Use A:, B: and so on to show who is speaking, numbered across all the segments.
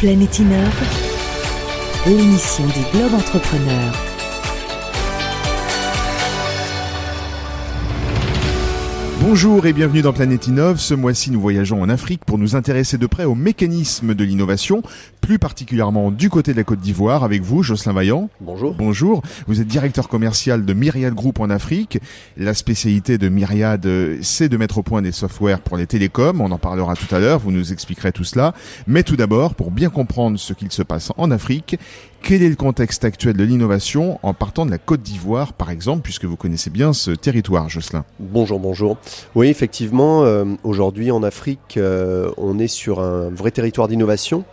A: Planète Innove, l'émission des Globes Entrepreneurs.
B: Bonjour et bienvenue dans Planète Innove. Ce mois-ci, nous voyageons en Afrique pour nous intéresser de près au mécanisme de l'innovation, plus particulièrement du côté de la Côte d'Ivoire, avec vous, Jocelyn Vaillant.
C: Bonjour.
B: Bonjour. Vous êtes directeur commercial de Myriad Group en Afrique. La spécialité de Myriad, euh, c'est de mettre au point des softwares pour les télécoms. On en parlera tout à l'heure. Vous nous expliquerez tout cela. Mais tout d'abord, pour bien comprendre ce qu'il se passe en Afrique, quel est le contexte actuel de l'innovation en partant de la Côte d'Ivoire, par exemple, puisque vous connaissez bien ce territoire, Jocelyn?
C: Bonjour, bonjour. Oui, effectivement, euh, aujourd'hui en Afrique, euh, on est sur un vrai territoire d'innovation.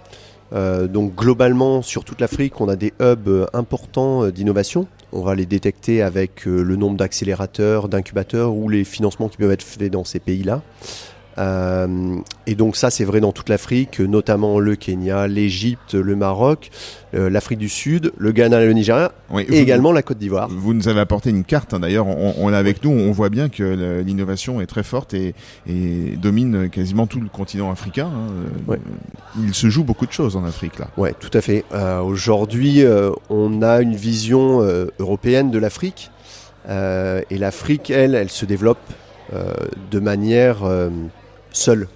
C: Euh, donc globalement, sur toute l'Afrique, on a des hubs importants d'innovation. On va les détecter avec le nombre d'accélérateurs, d'incubateurs ou les financements qui peuvent être faits dans ces pays-là. Euh, et donc ça, c'est vrai dans toute l'Afrique, notamment le Kenya, l'Égypte, le Maroc, euh, l'Afrique du Sud, le Ghana, le Nigeria,
B: Oui,
C: et
B: vous-
C: également la Côte d'Ivoire.
B: Vous nous avez apporté une carte, hein, d'ailleurs, on, on l'a avec nous, on voit bien que l'innovation est très forte et, et domine quasiment tout le continent africain. hein.
C: Ouais.
B: Il se joue beaucoup de choses en Afrique, là.
C: Ouais, tout à fait. Euh, Aujourd'hui, euh, on a une vision euh, européenne de l'Afrique. Euh, et l'Afrique, elle, elle se développe euh, de manière seule.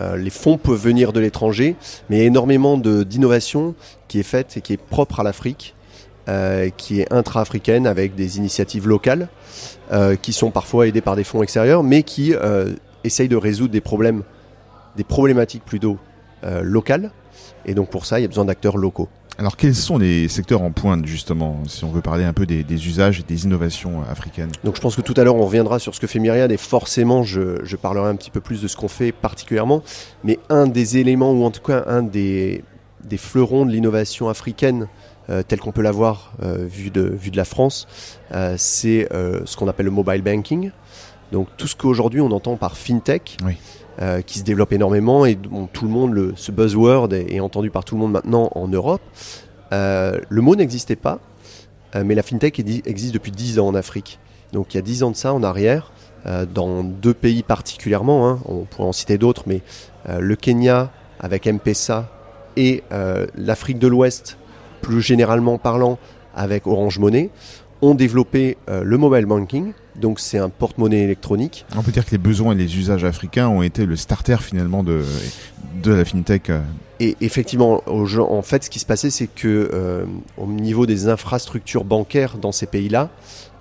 C: Euh, les fonds peuvent venir de l'étranger, mais il y a énormément d'innovation qui est faite et qui est propre à l'Afrique, euh, qui est intra-africaine avec des initiatives locales, euh, qui sont parfois aidées par des fonds extérieurs, mais qui essayent de résoudre des problèmes, des problématiques plutôt locales. Et donc pour ça, il y a besoin d'acteurs locaux.
B: Alors, quels sont les secteurs en pointe, justement, si on veut parler un peu des, usages et des innovations africaines?
C: Donc je pense que tout à l'heure on reviendra sur ce que fait Myriad et forcément je, je parlerai un petit peu plus de ce qu'on fait particulièrement. Mais un des éléments ou en tout cas un des, des fleurons de l'innovation africaine euh, tel qu'on peut l'avoir euh, vu, de, vu de la France, euh, c'est euh, ce qu'on appelle le mobile banking. Donc tout ce qu'aujourd'hui on entend par fintech,
B: Oui.
C: euh, qui se développe énormément et dont tout le monde, le, ce buzzword est, est entendu par tout le monde maintenant en Europe. Euh, le mot n'existait pas, euh, mais la fintech existe depuis 10 ans en Afrique. Donc il y a 10 ans de ça en arrière, dans deux pays particulièrement, hein, on pourrait en citer d'autres, mais le Kenya avec M-Pesa et l'Afrique de l'Ouest, plus généralement parlant, avec Orange Money, ont développé le mobile banking. Donc c'est un porte-monnaie électronique.
B: On peut dire que les besoins et les usages africains ont été le starter, finalement, de, de la FinTech. euh.
C: Et effectivement, en fait, ce qui se passait, c'est que euh, au niveau des infrastructures bancaires dans ces pays-là,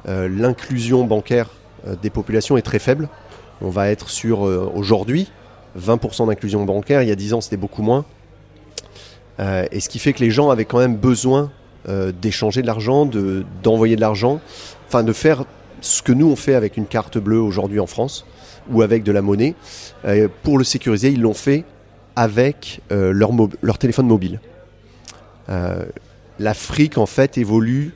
C: euh, l'inclusion bancaire euh, des populations est très faible. On va être sur aujourd'hui 20% d'inclusion bancaire. Il y a 10 ans, c'était beaucoup moins. Et ce qui fait que les gens avaient quand même besoin d'échanger de l'argent, de d'envoyer de l'argent, enfin de faire ce que nous on fait avec une carte bleue aujourd'hui en France ou avec de la monnaie. Euh, pour le sécuriser, ils l'ont fait avec euh, leur, téléphone mobile. Euh, L'Afrique, en fait, évolue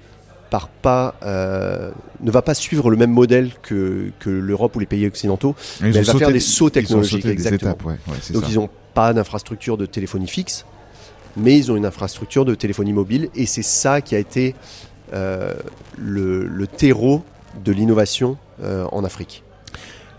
C: par pas, ne va pas suivre le même modèle que, que l'Europe ou les pays occidentaux.
B: Ils
C: Mais elle va
B: sauté
C: faire des sauts technologiques, exactement.
B: étapes, ouais, ouais, c'est
C: Donc
B: ça.
C: ils n'ont pas d'infrastructure de téléphonie fixe, mais ils ont une infrastructure de téléphonie mobile, et c'est ça qui a été le, le terreau de l'innovation euh, en Afrique.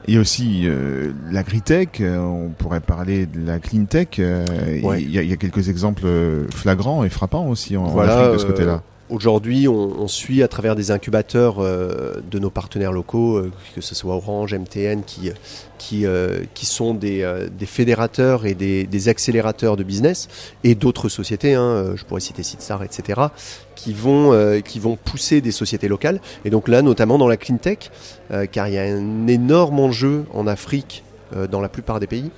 B: Il y a aussi euh, l'agritech, euh, on pourrait parler de la cleantech. euh,
C: Ouais.
B: Il y, a- il y a quelques exemples euh, flagrants et frappants aussi en,
C: Voilà,
B: Afrique de ce
C: euh,
B: côté-là.
C: Aujourd'hui, on, on suit à travers des incubateurs euh, de nos partenaires locaux, euh, que ce soit Orange, MTN, qui, qui, euh, qui sont des, euh, des fédérateurs et des, des accélérateurs de business, et d'autres sociétés, hein, euh, je pourrais citer Citsar, etc., qui vont, euh, qui vont pousser des sociétés locales. Et donc là, notamment dans la clean tech, car il y a un énorme enjeu en Afrique, dans la plupart des pays,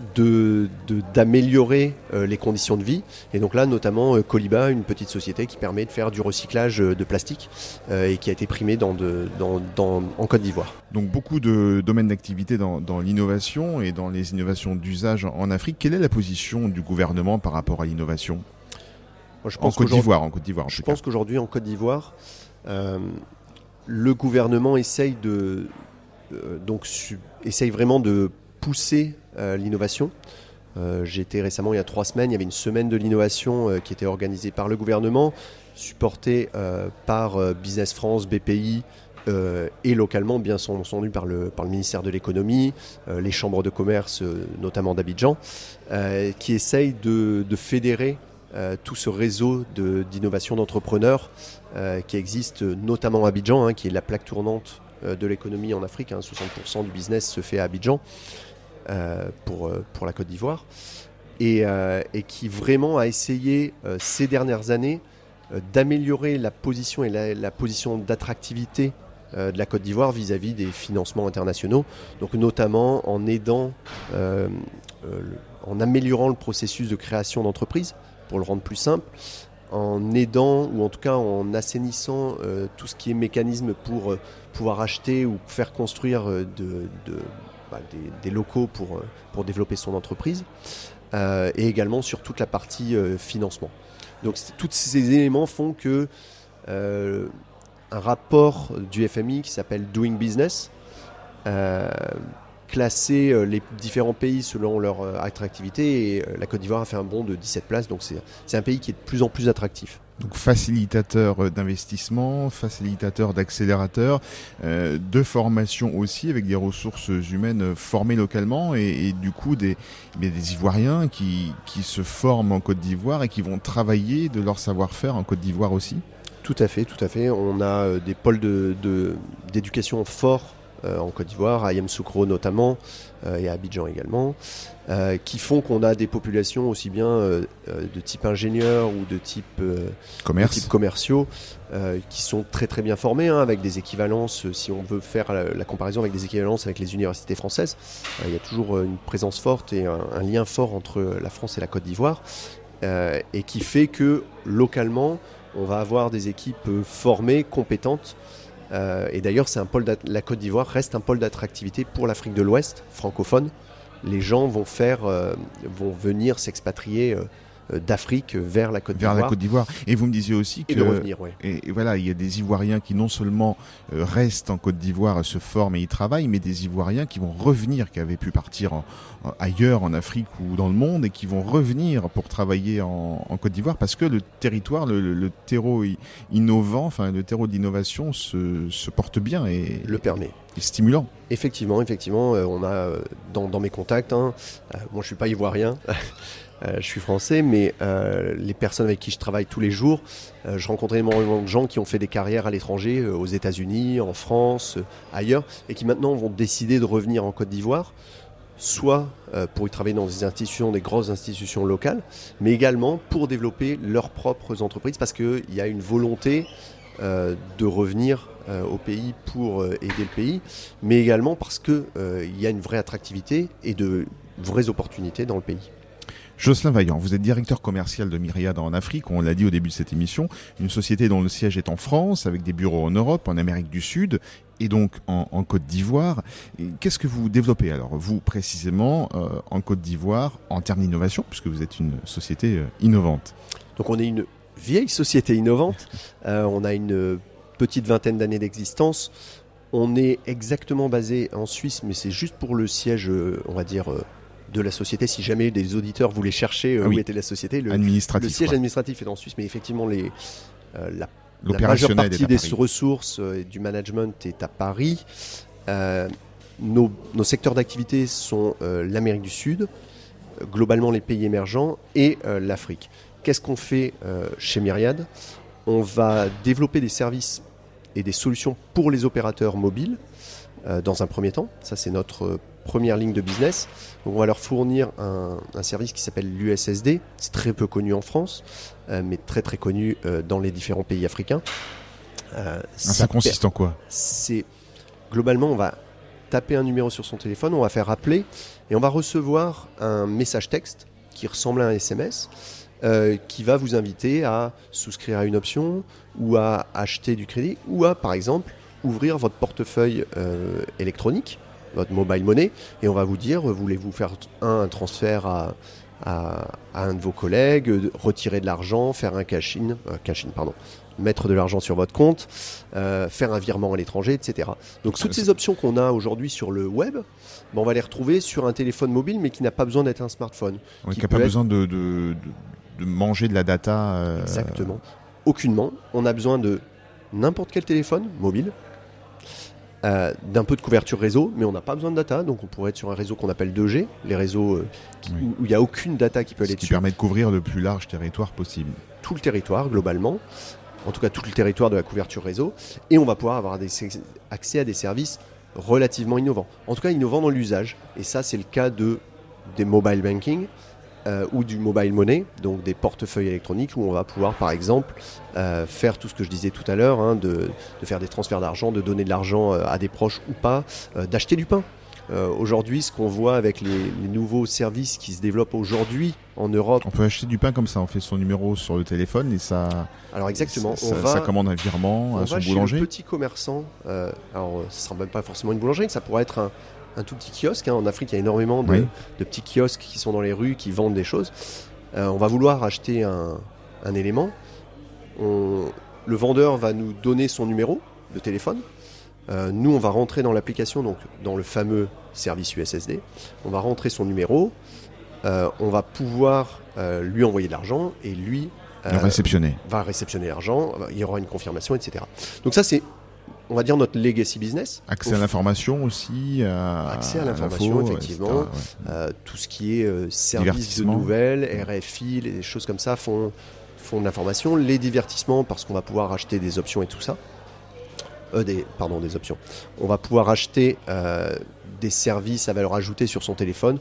C: euh, de- de- d'améliorer euh, les conditions de vie. Et donc là, notamment, euh, Coliba, une petite société qui permet de faire du recyclage euh, de plastique et qui a été primée dans de- dans- dans- en Côte d'Ivoire.
B: Donc beaucoup de domaines d'activité dans, dans l'innovation et dans les innovations d'usage en, Afrique. Quelle est la position du gouvernement par rapport à l'innovation En Côte d'Ivoire, en Côte d'Ivoire.
C: Je pense qu'aujourd'hui, en Côte d'Ivoire, euh, le gouvernement essaye de euh, donc essaye vraiment de pousser l'innovation. Euh, été récemment, il y a trois semaines, il y avait une semaine de l'innovation euh, qui était organisée par le gouvernement, supportée euh, par euh, Business France, BPI euh, et localement, bien entendu, par le, par le ministère de l'économie, euh, les chambres de commerce, euh, notamment d'Abidjan, qui essayent de, de fédérer tout ce réseau d'innovation d'entrepreneurs qui existe notamment à Abidjan, hein, qui est la plaque tournante de l'économie en Afrique. Hein, 60% du business se fait à Abidjan pour, pour la Côte d'Ivoire. Et, et, qui vraiment a essayé ces dernières années d'améliorer la position et la, position d'attractivité euh, de la Côte d'Ivoire vis-à-vis des financements internationaux, donc notamment en aidant, euh, euh, en améliorant le processus de création d'entreprise pour le rendre plus simple, en aidant ou en tout cas en assainissant tout ce qui est mécanisme pour pouvoir acheter ou faire construire de, bah, des, locaux pour, pour développer son entreprise, et également sur toute la partie financement. Donc tous ces éléments font que un rapport du FMI qui s'appelle Doing Business, euh, classer euh, les différents pays selon leur euh, attractivité. Et la Côte d'Ivoire a fait un bond de 17 places, donc c'est un pays qui est de plus en plus attractif.
B: Donc facilitateur d'investissement, facilitateur d'accélérateur, de formation aussi avec des ressources humaines formées localement et, du coup des, des Ivoiriens qui, qui se forment en Côte d'Ivoire et qui vont travailler de leur savoir-faire en Côte d'Ivoire aussi.
C: Tout à fait, tout à fait. On a euh, des pôles d'éducation de, forts euh, en Côte d'Ivoire, à Yamoussoukro notamment, euh, et à Abidjan également, qui font qu'on a des populations aussi bien de type ingénieur ou de type,
B: Commerce.
C: commerciaux qui sont très très bien formés, hein, avec des équivalences, si on veut faire la, comparaison avec des équivalences avec les universités françaises, il y a toujours une présence forte et un, un, lien fort entre la France et la Côte d'Ivoire, et qui fait que localement, on va avoir des équipes euh, formées, compétentes. Euh, et d'ailleurs, c'est un pôle la Côte d'Ivoire reste un pôle d'attractivité pour l'Afrique de l'Ouest francophone. Les gens vont faire, euh, vont venir s'expatrier euh, d'Afrique vers la Côte d'Ivoire.
B: Vers la Côte d'Ivoire. Et vous me disiez aussi que
C: et de revenir,
B: et, voilà, il y a des Ivoiriens qui non seulement euh, restent en Côte d'Ivoire, se forment et y travaillent, mais des Ivoiriens qui vont revenir, qui avaient pu partir ailleurs en Afrique ou dans le monde et qui vont revenir pour travailler en, Côte d'Ivoire parce que le territoire, le, terreau innovant, enfin le terreau d'innovation se, se porte bien et
C: le permet
B: stimulant.
C: Effectivement, effectivement, euh, on a dans, dans mes contacts, hein, moi je suis pas ivoirien, Euh, je suis français, mais euh, les personnes avec qui je travaille tous les jours, euh, je rencontre énormément de gens qui ont fait des carrières à l'étranger, aux États-Unis, en France, ailleurs, et qui maintenant vont décider de revenir en Côte d'Ivoire, soit pour y travailler dans des institutions, des grosses institutions locales, mais également pour développer leurs propres entreprises, parce qu'il y a une volonté de revenir au pays pour aider le pays, mais également parce qu'il y a une vraie attractivité et de vraies opportunités dans le pays.
B: Jocelyn Vaillant, vous êtes directeur commercial de Myriad en Afrique, on l'a dit au début de cette émission, une société dont le siège est en France, avec des bureaux en Europe, en Amérique du Sud et donc en, Côte d'Ivoire. Qu'est-ce que vous développez alors, vous précisément, euh, en Côte d'Ivoire, en termes d'innovation, puisque vous êtes une société euh, innovante?
C: Donc on est une vieille société innovante, euh, on a une petite vingtaine d'années d'existence. On est exactement basé en Suisse, mais c'est juste pour le siège, on va dire, de la société. Si jamais des auditeurs voulaient chercher euh, où était la société, le, siège administratif est en Suisse, mais effectivement les, euh, la, majeure partie des ressources euh, et du management est à Paris. Nos, secteurs d'activité sont l'Amérique du Sud, globalement les pays émergents et l'Afrique. Qu'est-ce qu'on fait chez Myriad? On va développer des services et des solutions pour les opérateurs mobiles dans un premier temps. Ça, c'est notre première ligne de business. on va leur fournir un, service qui s'appelle l'USSD. C'est très peu connu en France, euh, mais très très connu euh, dans les différents pays africains.
B: Euh, ah, ça, consiste en quoi?
C: C'est globalement, on va taper un numéro sur son téléphone, on va faire appeler et on va recevoir un message texte qui ressemble à un SMS. qui va vous inviter à souscrire à une option ou à acheter du crédit ou à, par exemple, ouvrir votre portefeuille électronique votre mobile money, et on va vous dire, voulez-vous faire un, transfert à, à, un de vos collègues, retirer de l'argent, faire un cash-in, euh, cash pardon, mettre de l'argent sur votre compte, euh, faire un virement à l'étranger, etc. Donc toutes ces options qu'on a aujourd'hui sur le web, ben, on va les retrouver sur un téléphone mobile, mais qui n'a pas besoin d'être un smartphone.
B: qui n'a pas besoin de, de, de, manger de la data. Euh,
C: Exactement. Aucunement. On a besoin de n'importe quel téléphone mobile euh, d'un peu de couverture réseau, mais on n'a pas besoin de data, donc on pourrait être sur un réseau qu'on appelle 2G, les réseaux euh, qui-
B: Oui.
C: où il n'y a aucune data qui peut aller
B: Ce qui
C: dessus,
B: permet de couvrir le plus large territoire possible.
C: tout le territoire globalement, en tout cas tout le territoire de la couverture réseau, et on va pouvoir avoir des, accès à des services relativement innovants, en tout cas innovants dans l'usage, et ça c'est le cas de, des mobile banking, euh, ou du mobile money, donc des portefeuilles électroniques où on va pouvoir par exemple euh, faire tout ce que je disais tout à l'heure, hein, de, de faire des transferts d'argent, de donner de l'argent euh, à des proches ou pas, euh, d'acheter du pain. Euh, aujourd'hui, ce qu'on voit avec les, les nouveaux services qui se développent aujourd'hui en Europe,
B: On peut acheter du pain comme ça, on fait son numéro sur le téléphone et ça,
C: alors exactement,
B: ça,
C: on
B: ça-
C: va,
B: ça commande un virement
C: on
B: à
C: va
B: son
C: chez
B: boulanger.
C: le petit commerçant. euh, alors, ce sera même pas forcément une boulangerie, ça pourrait être un, un tout petit kiosque. hein. En Afrique, il y a énormément de,
B: Oui.
C: de petits kiosques qui sont dans les rues, qui vendent des choses. Euh, on va vouloir acheter un, un élément. On- le vendeur va nous donner son numéro de téléphone. Euh, nous, on va rentrer dans l'application, donc dans le fameux service USSD. On va rentrer son numéro. Euh, on va pouvoir lui envoyer de l'argent et lui
B: Le réceptionner.
C: va réceptionner l'argent. Il y aura une confirmation, etc. Donc ça, c'est, on va dire, notre legacy business.
B: Accès à l'information aussi. à-
C: Accès à l'information,
B: l'info,
C: effectivement.
B: ouais.
C: Euh, tout ce qui est euh, service de nouvelles, RFI, les choses comme ça font, font de l'information. Les divertissements, parce qu'on va pouvoir acheter des options et tout ça. Euh, des, pardon, des options. On va pouvoir acheter euh, des services à valeur ajoutée sur son téléphone,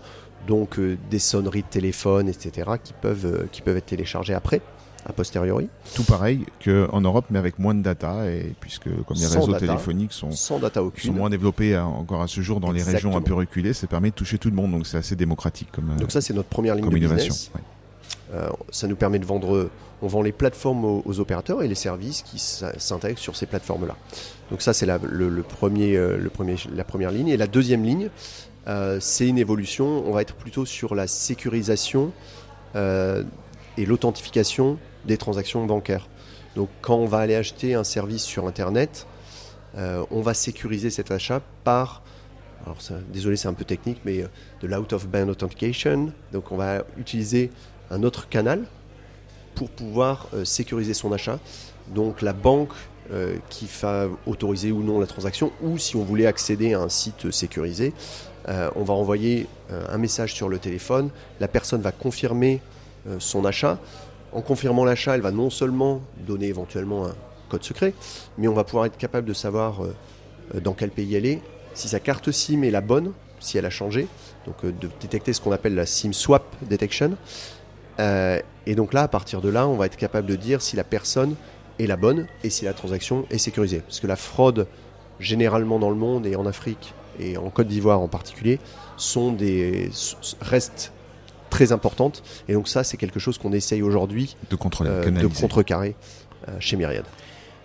C: donc euh, des sonneries de téléphone, etc., qui peuvent, qui peuvent être téléchargées après, a posteriori,
B: Tout pareil qu'en Europe, mais avec moins de data, et puisque comme les
C: Sans
B: réseaux
C: data.
B: téléphoniques sont,
C: sans data
B: sont moins développés hein, encore à ce jour dans les régions un peu reculées, ça permet de toucher tout le monde, donc c'est assez démocratique comme, euh,
C: Donc ça, c'est notre première ligne de
B: innovation.
C: business.
B: ouais.
C: Euh, ça nous permet de vendre, on vend les plateformes aux, aux opérateurs et les services qui s'intègrent sur ces plateformes-là. Donc ça, c'est la, le, le premier, euh, le premier, la première ligne. Et la deuxième ligne, euh, c'est une évolution. On va être plutôt sur la sécurisation euh, et l'authentification des transactions bancaires. Donc quand on va aller acheter un service sur Internet, euh, on va sécuriser cet achat par alors désolé, c'est un peu technique, mais euh, de l'out-of-band authentication. Donc on va utiliser un autre canal pour pouvoir euh, sécuriser son achat. Donc la banque qui va autoriser ou non la transaction, ou si on voulait accéder à un site sécurisé, on va envoyer un message sur le téléphone. La personne va confirmer son achat. En confirmant l'achat, elle va non seulement donner éventuellement un code secret, mais on va pouvoir être capable de savoir euh, euh, dans quel pays elle est, si sa carte SIM est la bonne, si elle a changé, donc euh, de détecter ce qu'on appelle la SIM swap detection. Et donc là, à partir de là, on va être capable de dire si la personne est la bonne et si la transaction est sécurisée. Parce que la fraude, généralement dans le monde et en Afrique et en Côte d'Ivoire en particulier, sont des restent très importantes. Et donc ça, c'est quelque chose qu'on essaye aujourd'hui
B: De
C: euh, de contrecarrer euh, chez Myriad.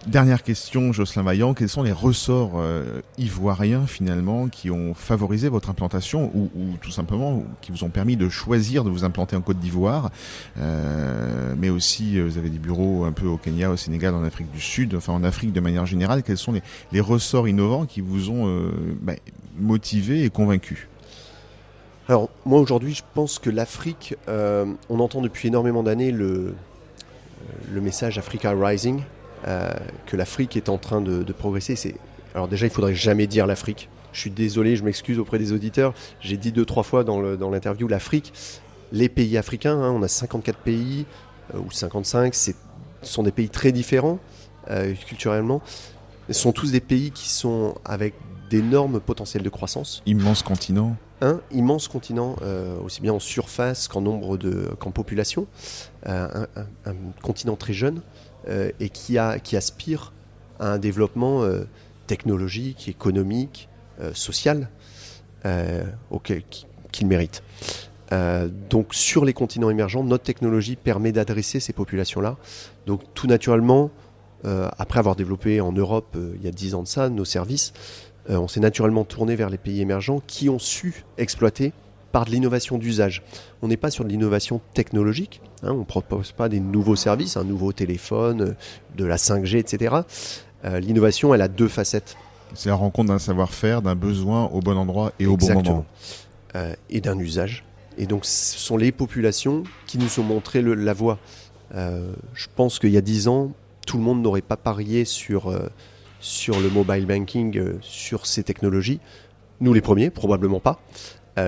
B: Dernière question, Jocelyn Vaillant, quels sont les ressorts euh, ivoiriens finalement qui ont favorisé votre implantation ou, ou tout simplement qui vous ont permis de choisir de vous implanter en Côte d'Ivoire, euh, mais aussi vous avez des bureaux un peu au Kenya, au Sénégal, en Afrique du Sud, enfin en Afrique de manière générale, quels sont les, les ressorts innovants qui vous ont euh, bah, motivé et convaincu
C: Alors moi aujourd'hui je pense que l'Afrique, euh, on entend depuis énormément d'années le, le message Africa Rising, euh, que l'Afrique est en train de, progresser. C'est alors déjà il faudrait jamais dire l'Afrique. Je suis désolé, je m'excuse auprès des auditeurs. J'ai dit deux trois fois dans l'interview l'Afrique. Les pays africains, hein, on a 54 pays euh, ou 55, c'est ce sont des pays très différents euh, culturellement. Ce sont tous des pays qui sont avec d'énormes potentiels de croissance
B: Immense continent.
C: Un immense continent, euh, aussi bien en surface qu'en nombre de qu'en population, euh, un, continent très jeune euh, et qui, a, qui aspire à un développement technologique, économique, social auquel qui- qu'il mérite. Donc sur les continents émergents, notre technologie permet d'adresser ces populations-là. Donc tout naturellement, après avoir développé en Europe il y a 10 ans de ça nos services, euh, on s'est naturellement tourné vers les pays émergents qui ont su exploiter par de l'innovation d'usage. On n'est pas sur de l'innovation technologique, hein, on ne propose pas des nouveaux services, un nouveau téléphone, euh, de la 5G, etc. Euh, l'innovation, elle a deux facettes.
B: C'est la rencontre d'un savoir-faire, d'un besoin au bon endroit et au bon moment.
C: euh, et d'un usage. Et donc, ce sont les populations qui nous ont montré le- la voie. Euh, je pense qu'il y a dix ans, tout le monde n'aurait pas parié sur, sur le mobile banking, sur ces technologies. Nous les premiers, probablement pas.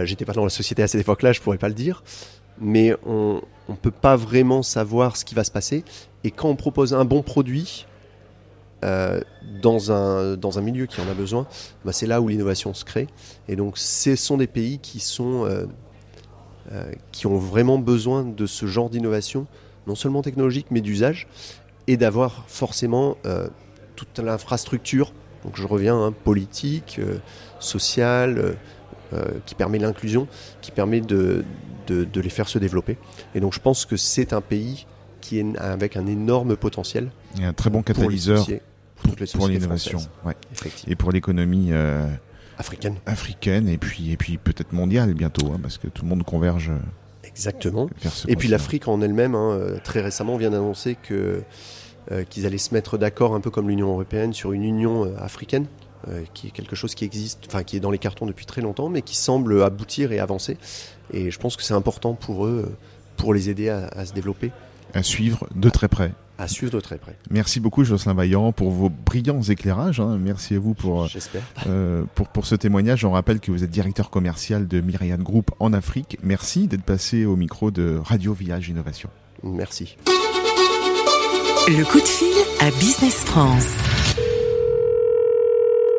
C: J'étais pas dans la société à cette époque-là, je pourrais pas le dire. Mais on ne peut pas vraiment savoir ce qui va se passer. Et quand on propose un bon produit, euh, dans, un, dans un milieu qui en a besoin, bah, c'est là où l'innovation se crée. Et donc, ce sont des pays qui, sont, euh, euh, qui ont vraiment besoin de ce genre d'innovation, non seulement technologique, mais d'usage, et d'avoir forcément toute l'infrastructure, donc je reviens, hein, politique, sociale, qui permet l'inclusion, qui permet de, de, de les faire se développer. Et donc, je pense que c'est un pays qui est avec un énorme potentiel.
B: Et un très bon catalyseur pour, l'innovation, et pour l'économie euh,
C: africaine,
B: africaine et puis et puis peut-être mondiale bientôt, hein, parce que tout le monde converge. Euh,
C: Exactement. Et puis l'Afrique en elle-même, hein, euh, très récemment, vient d'annoncer que qu'ils allaient se mettre d'accord, un peu comme l'Union européenne, sur une Union africaine, qui est quelque chose qui existe, enfin qui est dans les cartons depuis très longtemps, mais qui semble aboutir et avancer. Et je pense que c'est important pour eux, pour les aider à se développer.
B: À suivre de très près
C: à suivre de très près.
B: Merci beaucoup Jocelyn Vaillant pour vos brillants éclairages. Hein. Merci à vous pour, euh, pour, pour ce témoignage. On rappelle que vous êtes directeur commercial de Myriad Group en Afrique. Merci d'être passé au micro de Radio Village Innovation.
C: Merci.
A: Le coup de fil à Business France.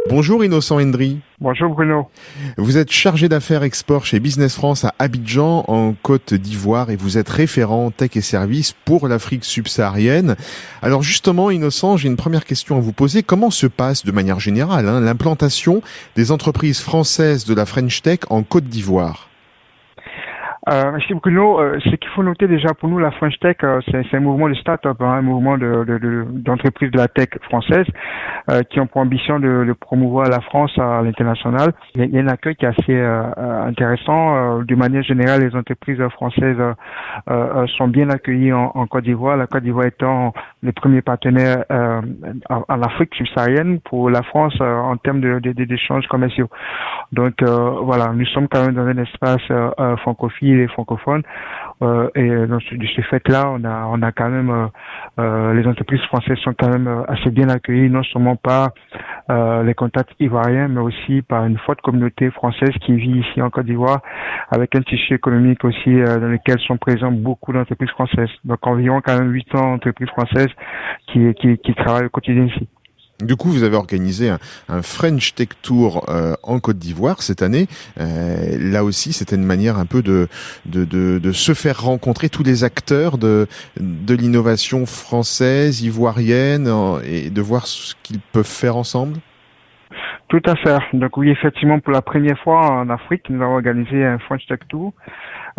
B: Bonjour Innocent Hendry.
D: Bonjour Bruno.
B: Vous êtes chargé d'affaires export chez Business France à Abidjan en Côte d'Ivoire et vous êtes référent tech et services pour l'Afrique subsaharienne. Alors justement Innocent, j'ai une première question à vous poser. Comment se passe de manière générale hein, l'implantation des entreprises françaises de la French Tech en Côte d'Ivoire?
D: Euh, merci Bruno. Euh, ce qu'il faut noter déjà pour nous, la French Tech, euh, c'est un mouvement de start-up, hein, un mouvement d'entreprise de, de, de, la tech française euh, qui ont pour ambition de, de, promouvoir la France à l'international. Il, y a un accueil qui est assez euh, intéressant. de manière générale, les entreprises françaises sont bien accueillies en, en Côte d'Ivoire. La Côte d'Ivoire étant le premier partenaire en, en, Afrique subsaharienne pour la France en termes d'échanges commerciaux. Donc voilà, nous sommes quand même dans un espace francophile les francophones. Euh, et de ce fait-là, on a, on a quand même, euh, euh, les entreprises françaises sont quand même assez bien accueillies, non seulement par les contacts ivoiriens, mais aussi par une forte communauté française qui vit ici en Côte d'Ivoire, avec un tissu économique aussi dans lequel sont présents beaucoup d'entreprises françaises. Donc environ quand même 800 entreprises françaises qui, qui, qui travaillent au quotidien ici.
B: Du coup, vous avez organisé un, French Tech Tour euh, en Côte d'Ivoire cette année. Euh, là aussi, c'était une manière un peu de, de, de, de, se faire rencontrer tous les acteurs de, de l'innovation française, ivoirienne, et de voir ce qu'ils peuvent faire ensemble.
D: Tout à fait. Donc oui, effectivement, pour la première fois en Afrique, nous avons organisé un French Tech Tour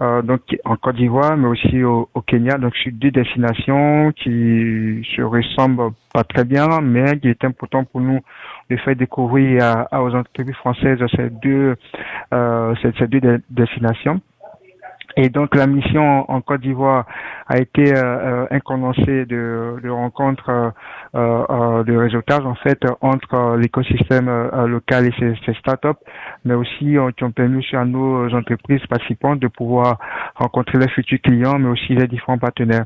D: euh, donc en Côte d'Ivoire, mais aussi au, au, Kenya. Donc c'est deux destinations qui se ressemblent pas très bien, mais qui est important pour nous de faire découvrir à, aux entreprises françaises ces deux euh, ces deux destinations. Et donc la mission en Côte d'Ivoire a été euh, euh un condensé de, de rencontres, euh, euh, de réseautage en fait entre l'écosystème local et ses, ses startups, mais aussi qui ont permis à nos entreprises participantes de pouvoir rencontrer les futurs clients, mais aussi les différents partenaires.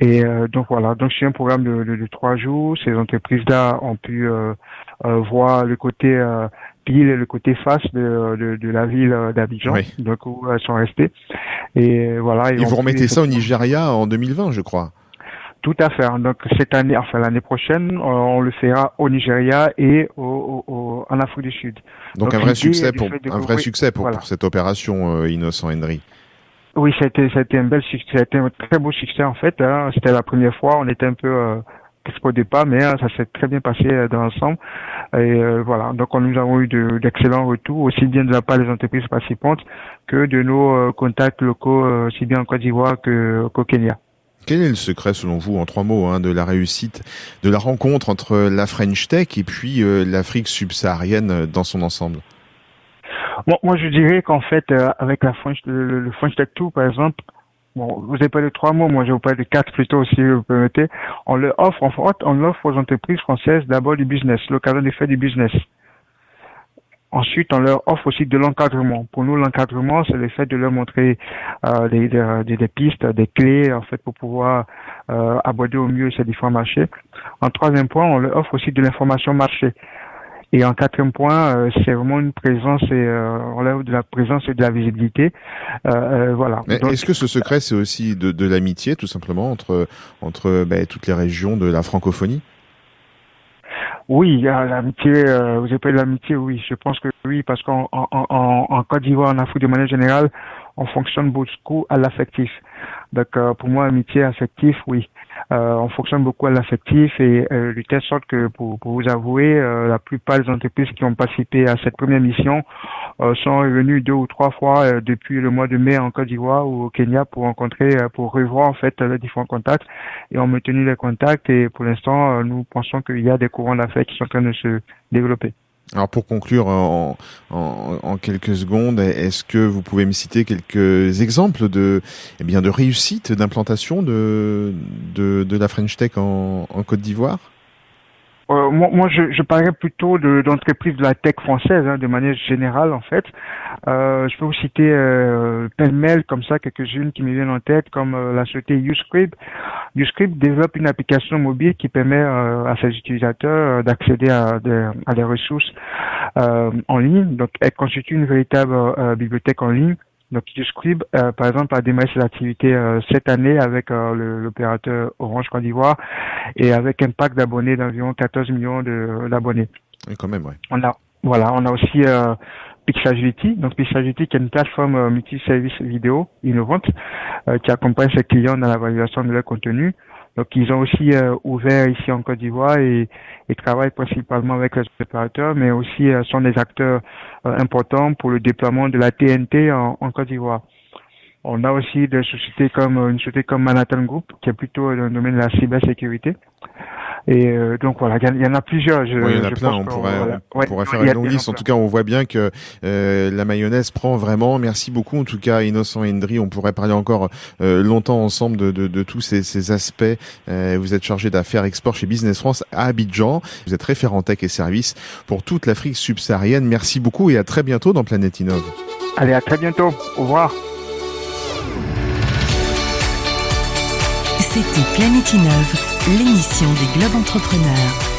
D: Et donc voilà, donc c'est un programme de, de, de, trois jours. Ces entreprises-là ont pu voir le côté pile le côté face de, de, la ville d'Abidjan, donc où elles sont restées.
B: Et voilà. Et, vous remettez ça au Nigeria en 2020, je crois.
D: Tout à fait. Donc cette année, enfin l'année prochaine, on le fera au Nigeria et au, en Afrique du Sud.
B: Donc, un vrai succès pour un vrai succès pour, cette opération euh, Innocent Henry.
D: Oui, c'était c'était un bel succès, c'était un très beau succès en fait. Hein. C'était la première fois, on était un peu euh, pas, mais euh, ça s'est très bien passé euh, dans l'ensemble. Et euh, voilà, donc nous avons eu d'excellents retours, aussi bien de la part des entreprises participantes que de nos contacts locaux, aussi bien en Côte d'Ivoire qu'au Kenya.
B: Quel est le secret, selon vous, en trois mots, hein, de la réussite de la rencontre entre la French Tech et puis l'Afrique subsaharienne dans son ensemble?
D: Bon, Moi, je dirais qu'en fait, avec la French, le, le French Tech Tour, par exemple, Bon, vous avez parlé de trois mots, moi je vous parle de quatre plutôt si vous permettez. On le offre, fait, on offre aux entreprises françaises d'abord du business, l'occasion de faire du business. Ensuite, on leur offre aussi de l'encadrement. Pour nous, l'encadrement, c'est le fait de leur montrer euh, des, des, des, pistes, des clés, en fait, pour pouvoir euh, aborder au mieux ces différents marchés. En troisième point, on leur offre aussi de l'information marché. Et en quatrième point, euh, c'est vraiment une présence et euh, on lève de la présence et de la visibilité. Euh, euh voilà.
B: Est-ce que ce secret, c'est aussi de, de l'amitié, tout simplement, entre entre ben, toutes les régions de la francophonie?
D: Oui, l'amitié, euh, vous avez parlé de l'amitié, oui, je pense que oui, parce qu'en en, en, en Côte d'Ivoire, en Afrique de manière générale, on fonctionne beaucoup à l'affectif. Donc euh, pour moi, amitié affectif, oui. Euh, on fonctionne beaucoup à l'affectif et euh, de telle sorte que pour, pour vous avouer, euh, la plupart des entreprises qui ont participé à cette première mission euh, sont revenues deux ou trois fois euh, depuis le mois de mai en Côte d'Ivoire ou au Kenya pour rencontrer, pour revoir en fait les différents contacts et ont maintenu les contacts et pour l'instant nous pensons qu'il y a des courants d'affaires qui sont en train de se développer.
B: Alors pour conclure en, quelques secondes, est-ce que vous pouvez me citer quelques exemples de, eh bien, de réussite d'implantation de, de, la French Tech en Côte d'Ivoire?
D: Euh, moi, moi, je, je parlerais plutôt d'entreprises de, la tech française, hein, de manière générale en fait. Euh, je peux vous citer euh, pêle-mêle comme ça quelques-unes qui me viennent en tête, comme euh, la société Uscript. Uscript développe une application mobile qui permet euh, à ses utilisateurs d'accéder à, à des ressources en ligne. Donc, elle constitue une véritable bibliothèque en ligne donc Uscribe, euh, par exemple, a démarré ses activités euh, cette année avec euh, l'opérateur Orange Côte d'Ivoire et avec un pack d'abonnés d'environ 14 millions d'abonnés.
B: Et quand même, ouais.
D: On a, voilà, on a aussi euh, Pixagility. Donc Pixagility qui est une plateforme multi-service vidéo innovante qui accompagne ses clients dans la validation de leur contenu. Donc ils ont aussi euh, ouvert ici en Côte d'Ivoire et, et, travaillent principalement avec les opérateurs, mais aussi euh, sont des acteurs euh, importants pour le déploiement de la TNT en, en Côte d'Ivoire. On a aussi des sociétés comme une société comme Manhattan Group, qui est plutôt dans le domaine de la cybersécurité. Et euh, donc voilà, il y, en a plusieurs.
B: Je, oui, il y en a plein. On pourrait, on pourrait faire une longue liste. En tout cas, on voit bien que euh, la mayonnaise prend vraiment. Merci beaucoup. En tout cas, Innocent Hendry, on pourrait parler encore euh, longtemps ensemble de, de, de tous ces, ces aspects. Euh, vous êtes chargé d'affaires export chez Business France à Abidjan. Vous êtes référent tech et services pour toute l'Afrique subsaharienne. Merci beaucoup et à très bientôt dans Planète Innov.
D: Allez, à très bientôt. Au revoir.
A: C'était Planète l'émission des Globes Entrepreneurs.